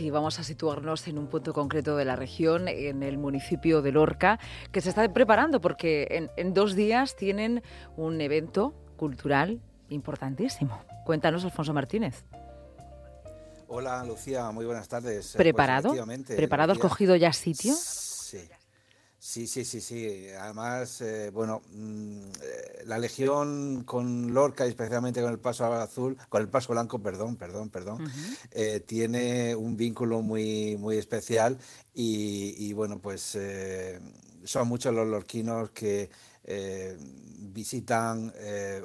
Y vamos a situarnos en un punto concreto de la región, en el municipio de Lorca, que se está preparando porque en, dos días tienen un evento cultural importantísimo. Cuéntanos, Alfonso Martínez. Hola, Lucía, muy buenas tardes. Pues, ¿Preparado? ¿Preparado? ¿Has cogido ya sitio? Sí. Sí, sí, sí, sí. Además, eh, bueno, mm, eh, la Legión con Lorca y especialmente con el Paso Azul, con el Paso Blanco, perdón, perdón, perdón, eh, tiene un vínculo muy, muy especial y, bueno, pues son muchos los lorquinos que visitan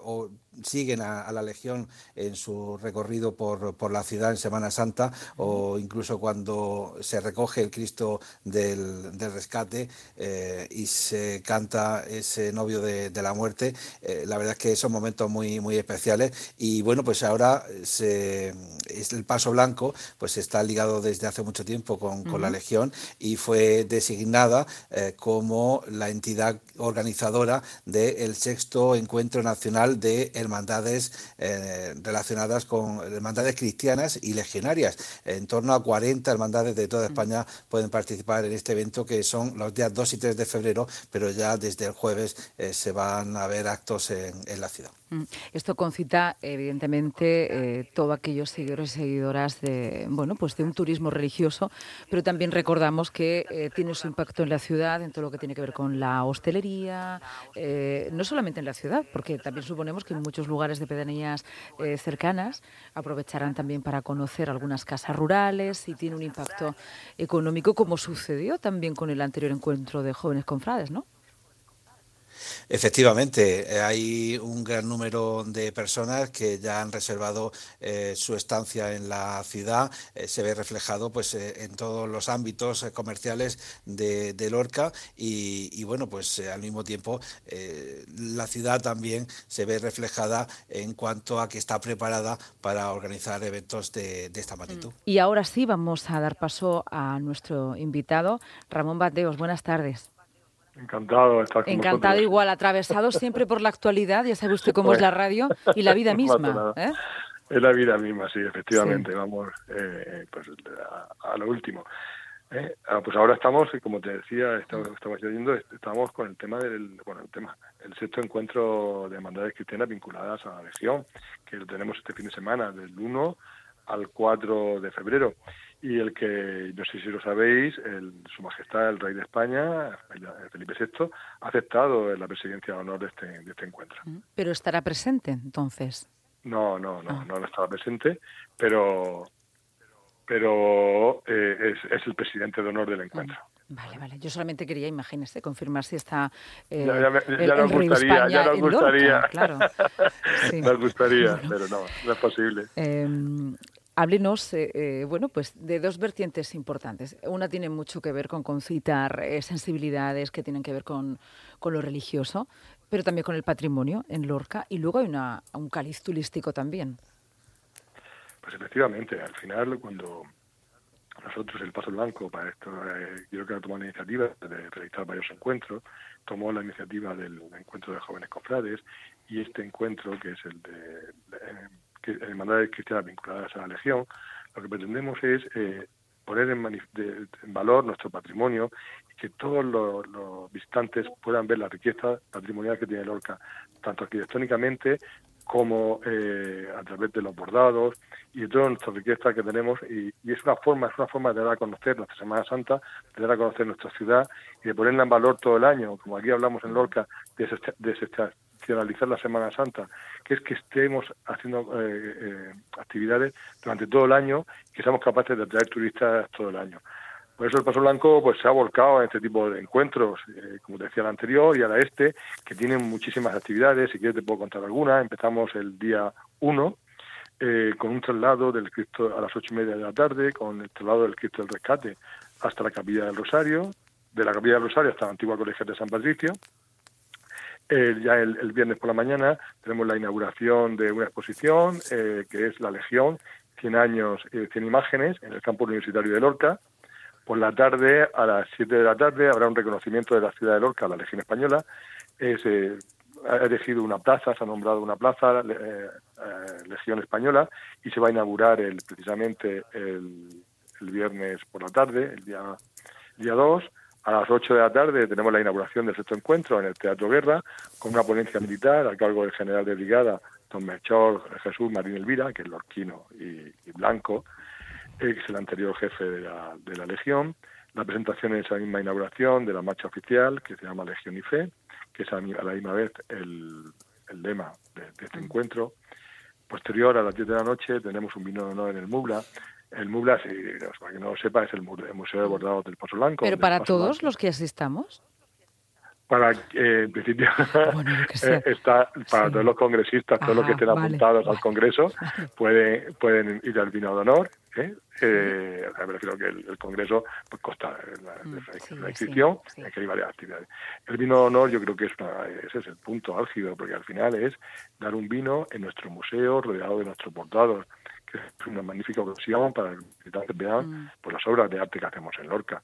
o siguen a, la Legión en su recorrido por, la ciudad en Semana Santa o incluso cuando se recoge el Cristo del, rescate eh, y se canta ese novio de, la muerte. Eh, la verdad es que son momentos muy, muy especiales y bueno, pues ahora se, es el Paso Blanco pues está ligado desde hace mucho tiempo con, la Legión y fue designada eh, como la entidad organizadora del sexto encuentro nacional de hermandades eh, relacionadas con hermandades cristianas y legionarias. En torno a 40 hermandades de toda mm. España pueden participar en este evento que son los días 2 y 3 de febrero, pero ya desde el jueves eh, se van a ver actos en, la ciudad. Mm. Esto concita, evidentemente, eh, todos aquellos seguidores y seguidoras de, bueno, pues de un turismo religioso, pero también recordamos que tiene su impacto en la ciudad, en todo lo que tiene que ver con la hostelería, no solamente en la ciudad, porque también suponemos que en muchos lugares de pedanías eh, cercanas aprovecharán también para conocer algunas casas rurales y tiene un impacto económico como sucedió también con el anterior encuentro de jóvenes confrades, ¿no? Efectivamente, eh, hay un gran número de personas que ya han reservado eh, su estancia en la ciudad. Eh, se ve reflejado pues, en todos los ámbitos comerciales de, Lorca y, bueno, pues al mismo tiempo la ciudad también se ve reflejada en cuanto a que está preparada para organizar eventos de, de esta magnitud. Mm. Y ahora sí vamos a dar paso a nuestro invitado, Ramón Bateos. Buenas tardes. Encantado de estar con Encantado igual, atravesado siempre por la actualidad, ya sabe usted cómo es la radio y la vida misma. ¿eh? Es la vida misma, sí, efectivamente, vamos eh, pues, a, lo último. ¿eh? Ah, pues ahora estamos, como te decía, estamos, estamos diciendo, estamos con el tema del, bueno, el tema, el sexto encuentro de hermandades cristianas vinculadas a la Legión, que lo tenemos este fin de semana, del 1 al 4 de febrero y el que, no sé si lo sabéis, el, Su Majestad el Rey de España, Felipe VI, ha aceptado la presidencia de honor de este, de este encuentro. ¿Pero estará presente entonces? No, no, no, ah. no, no estará presente, pero pero eh, es, es, el presidente de honor del encuentro. Vale, vale. Yo solamente quería, imagínese, confirmar si está eh, ya, nos gustaría, ya nos gustaría, claro. Nos gustaría, pero no, no es posible. Eh, Háblenos, eh, eh, bueno, pues de dos vertientes importantes. Una tiene mucho que ver con concitar eh, sensibilidades que tienen que ver con, lo religioso, pero también con el patrimonio en Lorca. Y luego hay una, un caliz turístico también. Pues efectivamente, al final cuando nosotros el Paso Blanco para esto, yo creo que tomó la iniciativa de realizar varios encuentros, tomó la iniciativa del encuentro de jóvenes confrades y este encuentro que es el de hermandades cristianas vinculadas a la Legión, lo que pretendemos es eh, poner en, valor nuestro patrimonio y que todos los, visitantes puedan ver la riqueza patrimonial que tiene Lorca, tanto arquitectónicamente como eh, a través de los bordados y de toda nuestra riqueza que tenemos. Y, es una forma es una forma de dar a conocer nuestra Semana Santa de dar a conocer nuestra ciudad y de ponerla en valor todo el año. Como aquí hablamos en Lorca de, de, finalizar la Semana Santa, que es que estemos haciendo eh, eh, actividades durante todo el año y que seamos capaces de atraer turistas todo el año. Por eso el Paso Blanco pues se ha volcado en este tipo de encuentros, eh, como decía el anterior y ahora este, que tienen muchísimas actividades, si quieres te puedo contar algunas. Empezamos el día 1 con un traslado del Cristo a las ocho y media de la tarde, con el traslado del Cristo del Rescate hasta la Capilla del Rosario, de la Capilla del Rosario hasta la antigua Colegio de San Patricio, ya el, viernes por la mañana tenemos la inauguración de una exposición eh, que es La Legión, 100 años, eh, 100 imágenes en el campus universitario de Lorca. Por la tarde, a las 7 de la tarde, habrá un reconocimiento de la ciudad de Lorca, la Legión Española. Eh, ha elegido una plaza, se ha nombrado una plaza, eh, Legión Española, y se va a inaugurar el, precisamente el, el viernes por la tarde, el día, día 2. A las 8 de la tarde tenemos la inauguración del sexto encuentro en el Teatro Guerra, con una ponencia militar a cargo del general de brigada, don Melchor Jesús Marín Elvira, que es lorquino y, blanco, que es el anterior jefe de la, de la Legión. La presentación en esa misma inauguración de la marcha oficial, que se llama Legión y Fe, que es a la misma vez el, el lema de, este encuentro. Posterior, a las 10 de la noche, tenemos un vino de honor en el Mubla, el Mubla, si, para que no lo sepa, es el, Museo de Bordados del Paso Blanco. ¿Pero para todos los que asistamos? Para, eh, en principio, eh, está para todos los congresistas, todos los que estén apuntados al Congreso, pueden, pueden ir al vino de honor. ¿eh? Eh, me refiero que el, Congreso pues costa la, mm, inscripción, que hay varias actividades. El vino de honor yo creo que es ese es el punto álgido, porque al final es dar un vino en nuestro museo rodeado de nuestros bordados es una magnífica ocasión para que los visitantes vean mm. pues, las obras de arte que hacemos en Lorca.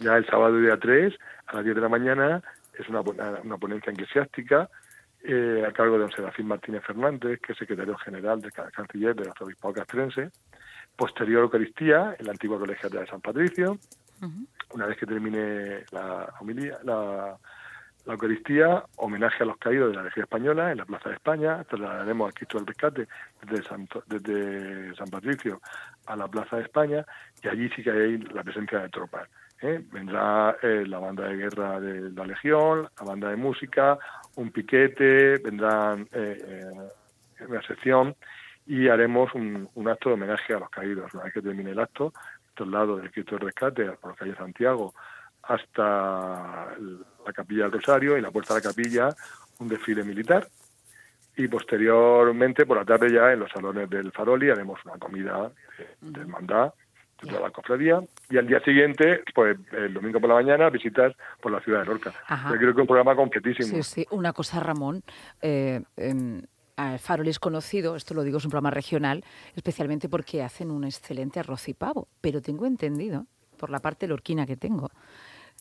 Ya el sábado día 3, a las 10 de la mañana, es una, una ponencia eclesiástica eh, a cargo de don Serafín Martínez Fernández, que es secretario general del canciller del arzobispado castrense. Posterior Eucaristía, en la antigua colegiata de San Patricio. Una vez que termine la homilía, la, la Eucaristía, homenaje a los caídos de la Legión Española en la Plaza de España, trasladaremos al Cristo del Rescate desde San, Patricio a la Plaza de España y allí sí que hay la presencia de tropas. ¿eh? Vendrá eh, la banda de guerra de la Legión, la banda de música, un piquete, vendrán eh, una sección y haremos un, acto de homenaje a los caídos. Una vez que termine el acto, estos lados del Cristo del Rescate, por la calle Santiago, hasta la capilla del Rosario y la puerta de la capilla un desfile militar. Y posteriormente por la tarde ya en los salones del Faroli haremos una comida de, hermandad de toda la cofradía. Y al día siguiente pues el domingo por la mañana visitas por la ciudad de Lorca. Yo creo que es un programa completísimo. Sí sí. Una cosa Ramón eh, Faroli es conocido, esto lo digo, es un programa regional, especialmente porque hacen un excelente arroz y pavo, pero tengo entendido, por la parte lorquina que tengo,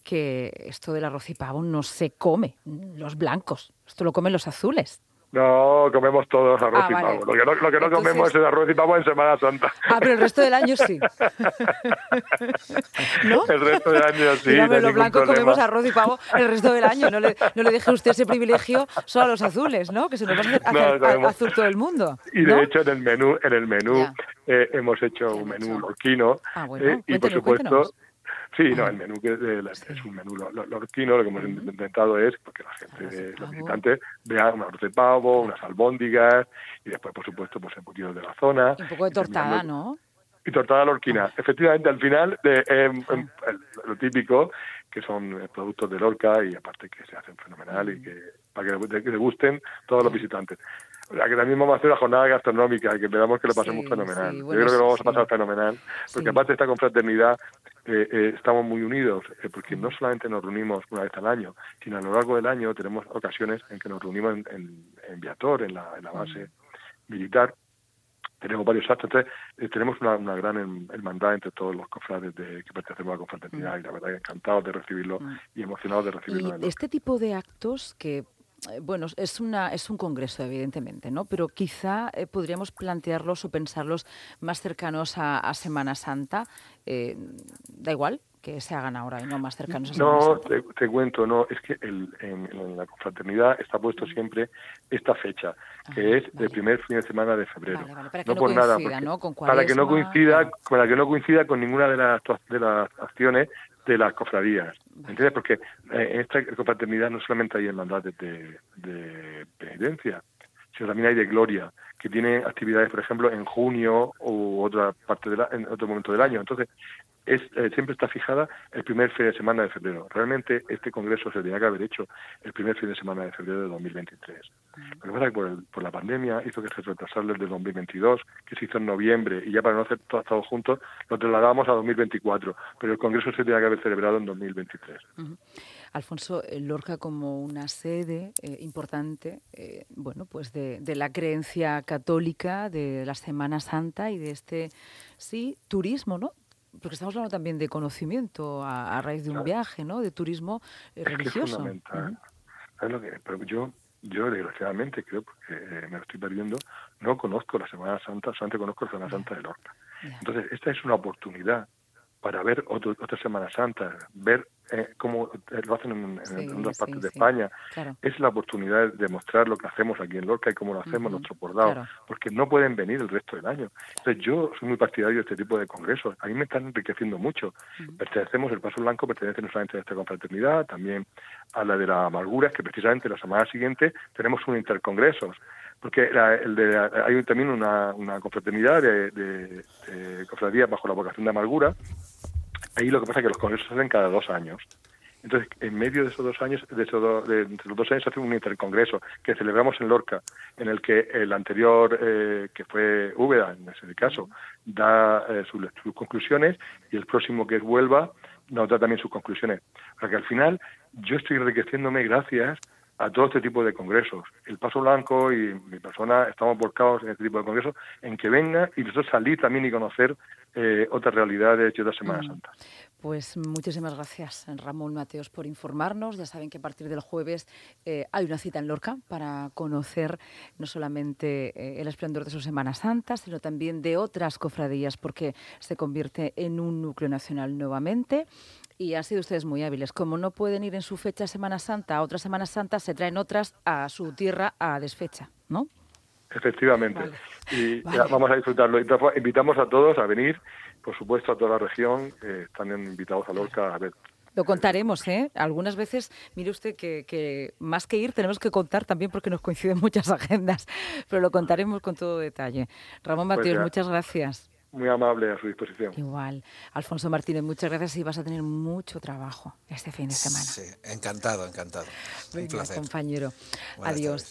que esto del arroz y pavo no se come, los blancos, esto lo comen los azules. No, comemos todos arroz ah, y pavo. Lo que no, lo que no comemos es arroz y pavo en Semana Santa. Ah, pero el resto del año sí. ¿No? El resto del año sí. Dígame, los blancos comemos arroz y pavo el resto del año. No le, no le deje usted ese privilegio solo a los azules, ¿no? Que se nos va a hacer azul todo el mundo. Y de hecho en el menú, en el menú eh, hemos hecho un menú lorquino. Ah, bueno. Eh, y por supuesto... Sí, no, el menú que es, un menú lorquino, lo que hemos intentado es porque la gente, los visitantes vean un arroz de pavo, unas albóndigas y después, por supuesto, pues embutidos de la zona. un poco de tortada, ¿no? Y tortada lorquina. Efectivamente, al final, de, em, em, lo típico, que son eh, productos de Lorca y aparte que se hacen fenomenal y que para que le gusten todos los visitantes. O sea, que también vamos a hacer una jornada gastronómica y que esperamos que lo pasemos fenomenal. Yo creo que lo vamos a pasar fenomenal, porque aparte de esta confraternidad eh, eh, estamos muy unidos, eh, porque no solamente nos reunimos una vez al año, sino a lo largo del año tenemos ocasiones en que nos reunimos en, en, Viator, en la, en la base militar, tenemos varios actos, entonces tenemos una, una, gran hermandad entre todos los cofrades de, que pertenecemos a la confraternidad y la verdad encantados de recibirlo y emocionados de recibirlo. Y este tipo de actos que eh, bueno, es, una, es un congreso, evidentemente, ¿no? Pero quizá eh, podríamos plantearlos o pensarlos más cercanos a, Semana Santa. Eh, da igual que se hagan ahora y no más cercanos a Semana Santa. No, te, cuento, no, es que en, la confraternidad está puesto siempre esta fecha, que es el primer fin de semana de febrero. para que no, por nada, para que no coincida, para que no coincida con ninguna de las de las acciones de las cofradías. ¿Entiendes? Porque eh, esta confraternidad no solamente hay hermandades de, de penitencia, sino también hay de gloria, que tiene actividades, por ejemplo, en junio u otra parte de en otro momento del año. Entonces, es, eh, siempre está fijada el primer fin de semana de febrero. Realmente este congreso se tenía que haber hecho el primer fin de semana de febrero de 2023. Lo que pasa es que por, por la pandemia hizo que se retrasara el de 2022, que se hizo en noviembre, y ya para no hacer todo, todos juntos, lo trasladamos a 2024. Pero el congreso se tenía que haber celebrado en 2023. Alfonso, Lorca como una sede eh, importante, eh, bueno, pues de, de la creencia católica, de la Semana Santa y de este, sí, turismo, ¿no? Porque estamos hablando también de conocimiento a, raíz de un viaje, ¿no? De turismo eh, religioso. es fundamental. lo que, pero yo, yo desgraciadamente creo, porque me lo estoy perdiendo, no conozco la Semana Santa, solamente conozco la Semana Santa de Lorca. Entonces, esta es una oportunidad para ver otro, otra Semana Santa, ver eh, cómo eh, lo hacen en, otras partes de España. Es la oportunidad de mostrar lo que hacemos aquí en Lorca y cómo lo hacemos en nuestro bordado, porque no pueden venir el resto del año. Entonces yo soy muy partidario de este tipo de congresos. A mí me están enriqueciendo mucho. Pertenecemos, el Paso Blanco pertenece no solamente a esta confraternidad, también a la de la amargura, que precisamente la semana siguiente tenemos un intercongresos porque el de, hay también una, una confraternidad de, de, de cofradías bajo la vocación de amargura Ahí lo que pasa es que los congresos se hacen cada dos años. Entonces, en medio de esos dos años, de, esos de entre los dos años se hace un intercongreso que celebramos en Lorca, en el que el anterior, eh, que fue Úbeda, en ese caso, da eh, sus, conclusiones y el próximo que es Huelva nos da también sus conclusiones. Para que al final yo estoy enriqueciéndome gracias a todo este tipo de congresos. El Paso Blanco y mi persona estamos volcados en este tipo de congresos, en que venga y nosotros salir también y conocer eh, otras realidades y otras Semanas mm. Santas. Pues muchísimas gracias, Ramón Mateos, por informarnos. Ya saben que a partir del jueves eh, hay una cita en Lorca para conocer no solamente eh, el esplendor de su Semana Santa, sino también de otras cofradías, porque se convierte en un núcleo nacional nuevamente. Y han sido ustedes muy hábiles. Como no pueden ir en su fecha Semana Santa a otras Semanas Santas, se traen otras a su tierra a desfecha, ¿no? Efectivamente. Y vamos a disfrutarlo. Invitamos a todos a venir, por supuesto, a toda la región. Eh, están invitados a Lorca a ver lo contaremos, ¿eh? Algunas veces, mire usted que, más que ir tenemos que contar también porque nos coinciden muchas agendas, pero lo contaremos con todo detalle. Ramón pues Matías, muchas gracias. Muy amable a su disposición. Igual. Alfonso Martínez, muchas gracias y vas a tener mucho trabajo este fin de semana. Sí, encantado, encantado. Un placer. compañero. Adiós.